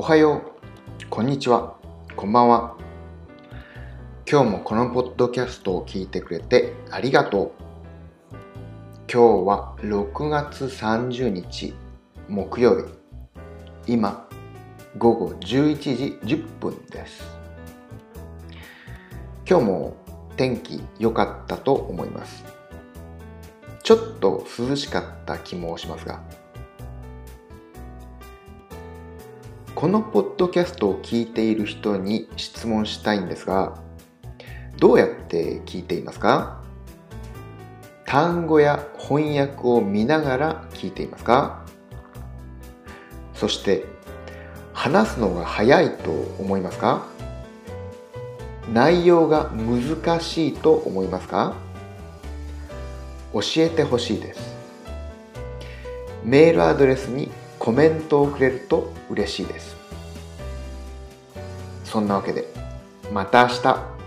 おはよう、こんにちは、こんばんは。今日もこのポッドキャストを聞いてくれてありがとう。今日は6月30日木曜日。今、午後11時10分です。今日も天気良かったと思います。ちょっと涼しかった気もしますが、このポッドキャストを聞いている人に質問したいんですがどうやって聞いていますか？単語や翻訳を見ながら聞いていますか？そして話すのが早いと思いますか？内容が難しいと思いますか？教えてほしいです。メールアドレスにコメントをくれると嬉しいです。そんなわけでまた明日。